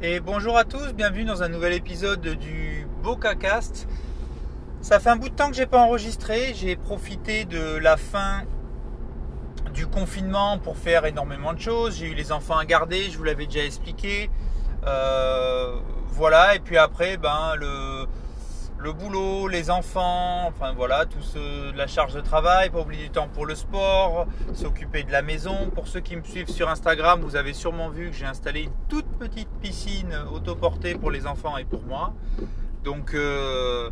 Et bonjour à tous, bienvenue dans un nouvel épisode du BocaCast. Ça fait un bout de temps que j'ai pas enregistré, j'ai profité de la fin du confinement pour faire énormément de choses. J'ai eu les enfants à garder, je vous l'avais déjà expliqué. Euh, voilà, et puis après, ben le le boulot, les enfants, enfin voilà, tout ce, la charge de travail, pas oublier du temps pour le sport, s'occuper de la maison. Pour ceux qui me suivent sur Instagram, vous avez sûrement vu que j'ai installé une toute petite piscine autoportée pour les enfants et pour moi. Donc, euh,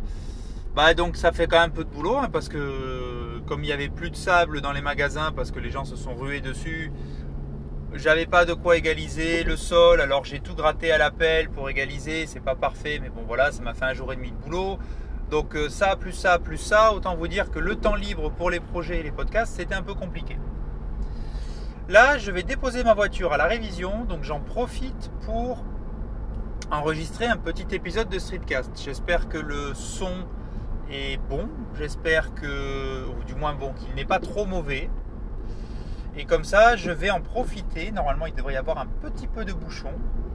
bah donc ça fait quand même un peu de boulot hein, parce que comme il n'y avait plus de sable dans les magasins parce que les gens se sont rués dessus, j'avais pas de quoi égaliser le sol, alors j'ai tout gratté à la pelle pour égaliser. C'est pas parfait, mais bon voilà, ça m'a fait un jour et demi de boulot. Donc euh, ça, plus ça, plus ça, autant vous dire que le temps libre pour les projets et les podcasts, c'était un peu compliqué. Là, je vais déposer ma voiture à la révision, donc j'en profite pour enregistrer un petit épisode de Streetcast. J'espère que le son est bon, j'espère que, ou du moins bon, qu'il n'est pas trop mauvais. Et comme ça, je vais en profiter. Normalement, il devrait y avoir un petit peu de bouchon.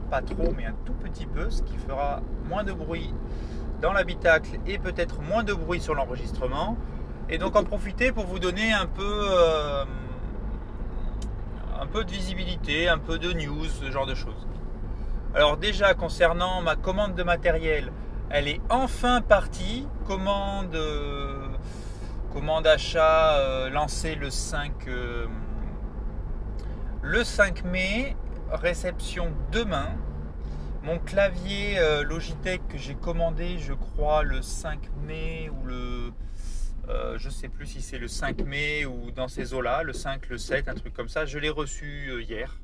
Pas trop, mais un tout petit peu. Ce qui fera moins de bruit dans l'habitacle et peut-être moins de bruit sur l'enregistrement. Et donc en profiter pour vous donner un peu, euh, un peu de visibilité, un peu de news, ce genre de choses. Alors déjà concernant ma commande de matériel, elle est enfin partie. Commande, euh, commande achat euh, lancée le 5 le 5 mai, réception demain. Mon clavier euh, Logitech que j'ai commandé, je crois, le 5 mai ou le. Euh, je ne sais plus si c'est le 5 mai ou dans ces eaux-là, le 5, le 7, un truc comme ça. Je l'ai reçu euh, hier,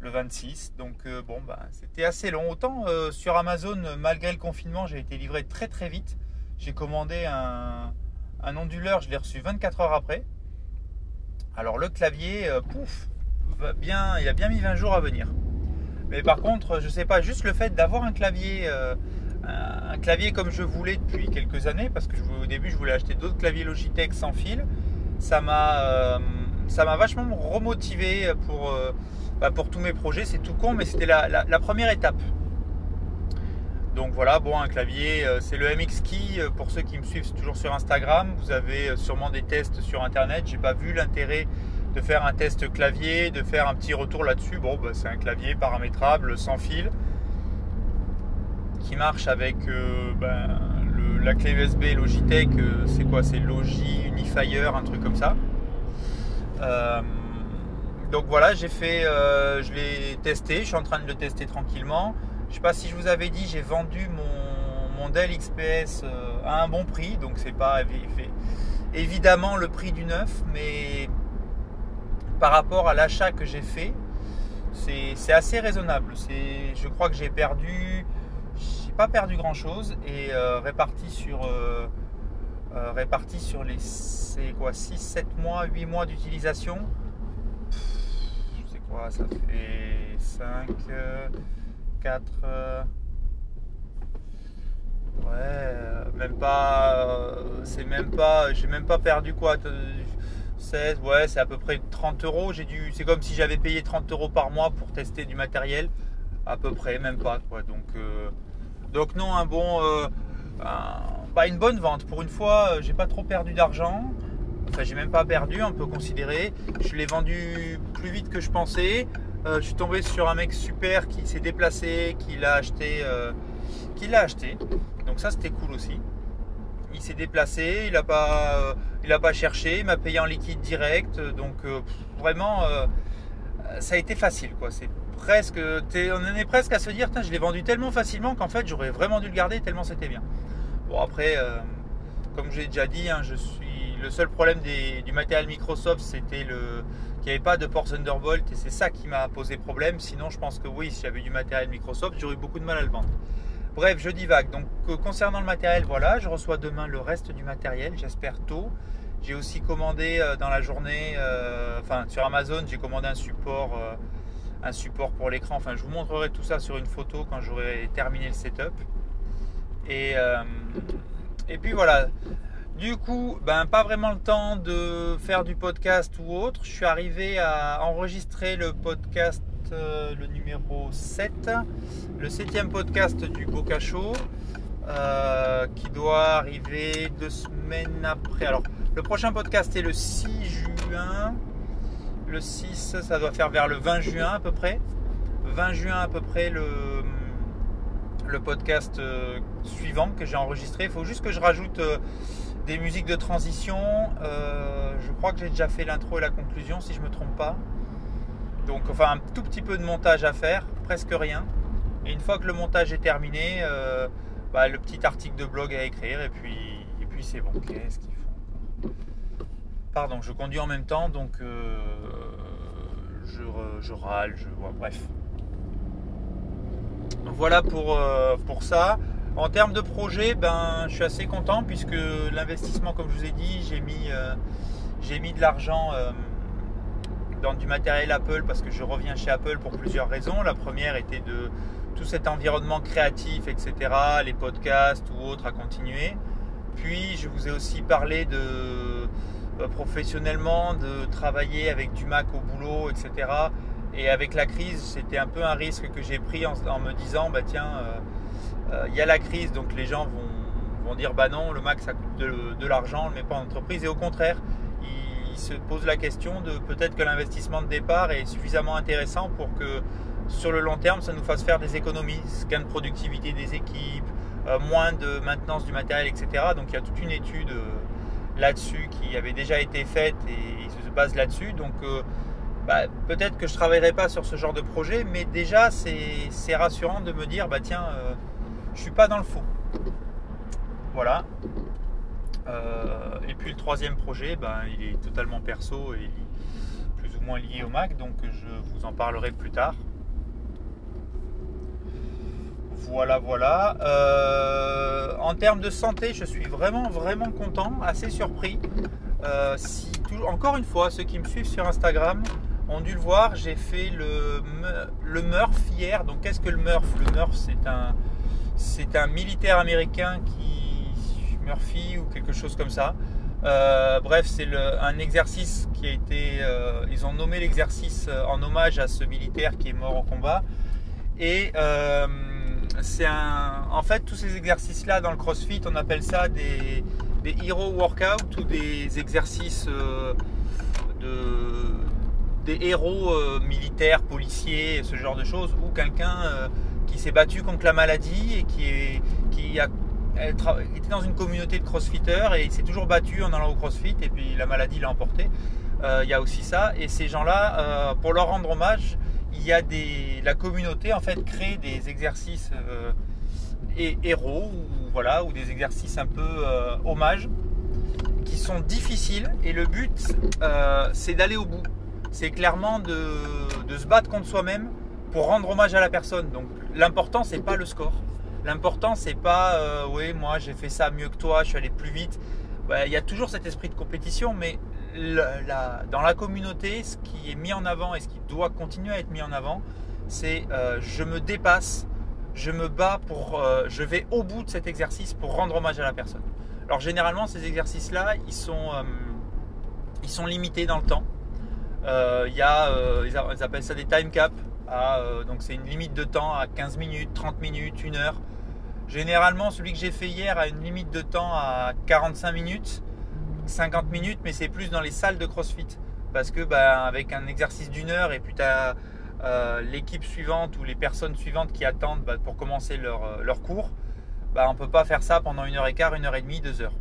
le 26. Donc, bon, bah, c'était assez long. Autant sur Amazon, malgré le confinement, j'ai été livré très très vite. J'ai commandé un, un onduleur, je l'ai reçu 24 heures après. Alors, le clavier, pouf, bien, il a bien mis 20 jours à venir. Mais par contre, je sais pas, juste le fait d'avoir un clavier, euh, un clavier comme je voulais depuis quelques années, parce que au début je voulais acheter d'autres claviers Logitech sans fil, ça m'a, euh, ça m'a vachement remotivé pour, euh, bah, pour tous mes projets. C'est tout con, mais c'était la, première étape. Donc voilà, bon, un clavier, c'est le MX Key. Pour ceux qui me suivent toujours sur Instagram, vous avez sûrement des tests sur Internet. J'ai pas vu l'intérêt de faire un test clavier, de faire un petit retour là-dessus. Bon, bah, c'est un clavier paramétrable sans fil qui marche avec euh, ben, la clé USB Logitech. Euh, c'est quoi? C'est Logi Unifier, un truc comme ça. Euh, donc voilà, j'ai fait, je l'ai testé. Je suis en train de le tester tranquillement. Je sais pas si je vous avais dit, j'ai vendu mon, mon Dell XPS à un bon prix, donc c'est pas évidemment le prix du neuf, mais par rapport à l'achat que j'ai fait, c'est assez raisonnable. Je crois que j'ai perdu, j'ai pas perdu grand chose et euh, réparti sur euh, euh, réparti sur les quoi 6, 7 mois, 8 mois d'utilisation. C'est quoi Ça fait 5, 4. ouais, même pas. c'est même pas. J'ai même pas perdu quoi 16, ouais, c'est à peu près 30 euros. J'ai dû, c'est comme si j'avais payé 30 euros par mois pour tester du matériel, à peu près, même pas quoi. Donc, euh, donc non, un bon, euh, bah, une bonne vente. Pour une fois, euh, j'ai pas trop perdu d'argent. Enfin, j'ai même pas perdu, on peut considérer. Je l'ai vendu plus vite que je pensais. je suis tombé sur un mec super qui s'est déplacé, qui l'a acheté, qui l'a acheté. Donc ça, c'était cool aussi il s'est déplacé, il n'a pas, euh, pas cherché, il m'a payé en liquide direct. Donc euh, vraiment, euh, ça a été facile. Quoi. C'est presque, on en est presque à se dire, je l'ai vendu tellement facilement qu'en fait j'aurais vraiment dû le garder tellement c'était bien. Bon après, comme j'ai déjà dit, hein, je suis le seul problème du matériel Microsoft, c'était le qu'il n'y avait pas de port Thunderbolt et c'est ça qui m'a posé problème. Sinon, je pense que oui, si j'avais du matériel Microsoft, j'aurais eu beaucoup de mal à le vendre. Bref, je divague. Donc euh, concernant le matériel, voilà, je reçois demain le reste du matériel, j'espère tôt. J'ai aussi commandé euh, dans la journée, euh, enfin sur Amazon, j'ai commandé un support, pour l'écran. Enfin, je vous montrerai tout ça sur une photo quand j'aurai terminé le setup. Et, et puis voilà. Du coup, ben, pas vraiment le temps de faire du podcast ou autre. Je suis arrivé à enregistrer le podcast euh, le numéro 7, le septième podcast du Boca Show, euh, qui doit arriver deux semaines après. Alors, le prochain podcast est le 6 juin. Le 6, ça doit faire vers le 20 juin à peu près. 20 juin à peu près le, le podcast euh, suivant que j'ai enregistré. Il faut juste que je rajoute des musiques de transition. je crois que j'ai déjà fait l'intro et la conclusion si je ne me trompe pas. Donc enfin un tout petit peu de montage à faire, presque rien. Et une fois que le montage est terminé, euh, bah, le petit article de blog à écrire et puis, et puis c'est bon. Qu'est-ce qu'il faut Pardon, je conduis en même temps, donc euh, je, râle, je vois, bref. Voilà pour, euh, pour ça. En termes de projet, ben, je suis assez content puisque l'investissement, comme je vous ai dit, j'ai mis de l'argent du matériel Apple parce que je reviens chez Apple pour plusieurs raisons. La première était de tout cet environnement créatif, etc., les podcasts ou autres à continuer. Puis je vous ai aussi parlé de euh, professionnellement de travailler avec du Mac au boulot, etc. Et avec la crise, c'était un peu un risque que j'ai pris en, me disant, bah tiens, euh, euh, il y a la crise, donc les gens vont, vont dire, bah non, le Mac ça coûte de, de l'argent, on ne le met pas en entreprise. Et au contraire, se pose la question de peut-être que l'investissement de départ est suffisamment intéressant pour que sur le long terme, ça nous fasse faire des économies, gain de productivité des équipes, euh, moins de maintenance du matériel, etc. Donc il y a toute une étude euh, là-dessus qui avait déjà été faite et se base là-dessus. Donc euh, bah, peut-être que je ne travaillerai pas sur ce genre de projet, mais déjà c'est rassurant de me dire, bah tiens, je ne suis pas dans le faux. Voilà. Euh, et puis le troisième projet, ben, il est totalement perso et plus ou moins lié au Mac, donc je vous en parlerai plus tard. Voilà, voilà. Euh, en termes de santé, je suis vraiment, vraiment content, assez surpris. Euh, si, encore une fois, ceux qui me suivent sur Instagram ont dû le voir, j'ai fait le, le Murph hier. Donc, qu'est-ce que le Murph? Le Murph, c'est un, c'est un militaire américain qui Murphy ou quelque chose comme ça. Euh, bref, c'est un exercice qui a été. Euh, ils ont nommé l'exercice euh, en hommage à ce militaire qui est mort en combat. Et c'est un. En fait, tous ces exercices-là dans le CrossFit, on appelle ça des, des hero workout ou des exercices de des héros militaires, policiers, ce genre de choses, ou quelqu'un qui s'est battu contre la maladie et qui, est, qui a elle était dans une communauté de crossfitters et il s'est toujours battu en allant au crossfit et puis la maladie l'a emporté. Euh, il y a aussi ça. Et ces gens-là, euh, pour leur rendre hommage, il y a la communauté en fait crée des exercices euh, héros ou voilà ou des exercices un peu hommage qui sont difficiles et le but c'est d'aller au bout. C'est clairement de, de se battre contre soi-même pour rendre hommage à la personne. Donc l'important c'est pas le score. L'important, c'est pas, euh, oui, moi j'ai fait ça mieux que toi, je suis allé plus vite. Il y a toujours cet esprit de compétition, mais dans la communauté, ce qui est mis en avant et ce qui doit continuer à être mis en avant, c'est euh, je me dépasse, je me bats pour, euh, je vais au bout de cet exercice pour rendre hommage à la personne. Alors généralement, ces exercices-là, ils sont, ils sont limités dans le temps. Il y a, ils appellent ça des time caps. donc c'est une limite de temps à 15 minutes, 30 minutes, 1 heure. Généralement, celui que j'ai fait hier a une limite de temps à 45 minutes, 50 minutes, mais c'est plus dans les salles de CrossFit. Parce que bah, avec un exercice d'une heure et puis tu as euh, l'équipe suivante ou les personnes suivantes qui attendent bah, pour commencer leur, euh, cours, bah, on ne peut pas faire ça pendant une heure et quart, une heure et demie, deux heures.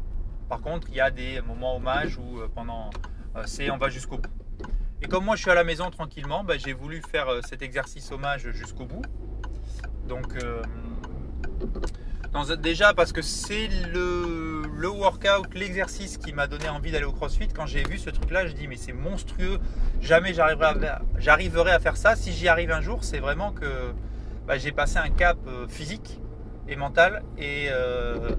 Par contre, il y a des moments hommage où euh, pendant c'est on va jusqu'au bout. Et comme moi je suis à la maison tranquillement, j'ai voulu faire cet exercice hommage jusqu'au bout. Donc déjà parce que c'est le, workout, l'exercice qui m'a donné envie d'aller au CrossFit. Quand j'ai vu ce truc-là, je dis mais c'est monstrueux. Jamais j'arriverai à, faire ça. Si j'y arrive un jour, c'est vraiment que bah, j'ai passé un cap euh, physique et mental et, euh,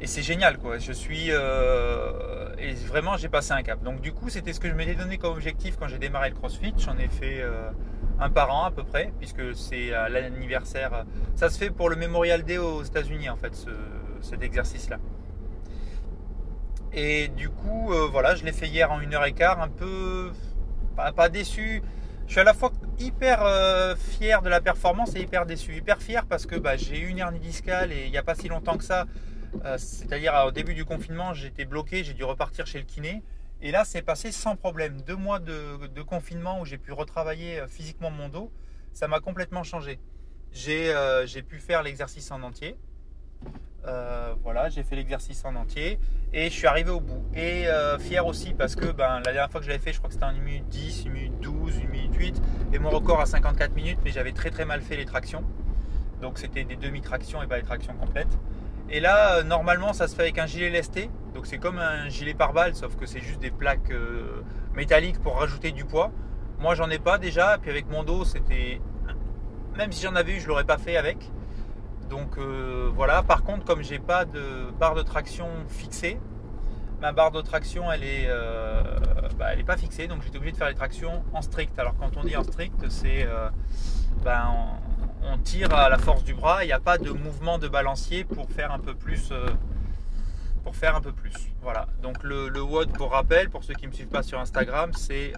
et c'est génial quoi. Je suis euh, et vraiment j'ai passé un cap. Donc du coup c'était ce que je m'étais donné comme objectif quand j'ai démarré le CrossFit. J'en ai fait un par an à peu près, puisque c'est l'anniversaire. Ça se fait pour le Memorial Day aux États-Unis en fait, cet exercice-là. Et du coup, euh, voilà, je l'ai fait hier en une heure et quart, un peu pas, déçu. Je suis à la fois hyper euh, fier de la performance et hyper déçu. Hyper fier parce que bah, j'ai eu une hernie discale et il n'y a pas si longtemps que ça, euh, c'est-à-dire au début du confinement, j'étais bloqué, j'ai dû repartir chez le kiné. Et là, c'est passé sans problème. Deux mois de, confinement où j'ai pu retravailler euh, physiquement mon dos, ça m'a complètement changé. J'ai pu faire l'exercice en entier. voilà, j'ai fait l'exercice en entier et je suis arrivé au bout. Et fier aussi parce que ben, la dernière fois que je l'avais fait, je crois que c'était en 1 minute 10, 1 minute 12, 1 minute 8 et mon record à 54 minutes, mais j'avais très très mal fait les tractions. Donc c'était des demi-tractions et pas des tractions complètes. Et là, euh, normalement, ça se fait avec un gilet lesté. Donc c'est comme un gilet pare-balles, sauf que c'est juste des plaques euh, métalliques pour rajouter du poids. Moi, j'en ai pas déjà. Puis avec mon dos, c'était. Même si j'en avais eu, je l'aurais pas fait avec. Donc euh, voilà. Par contre, comme j'ai pas de barre de traction fixée, ma barre de traction elle est, bah, elle est pas fixée donc j'étais obligé de faire les tractions en strict. Alors quand on dit en strict c'est ben, on, tire à la force du bras, il n'y a pas de mouvement de balancier pour faire un peu plus euh, pour faire un peu plus. Voilà. Donc le, WOD pour rappel pour ceux qui ne me suivent pas sur Instagram c'est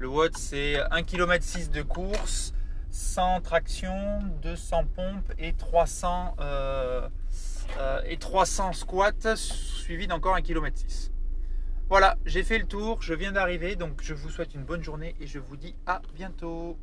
le WOD c'est 1 km 6 de course, 100 traction, 200 pompes et 300 euh, et 300 squats suivi d'encore 1 km 6. Voilà, j'ai fait le tour, je viens d'arriver, donc je vous souhaite une bonne journée et je vous dis à bientôt.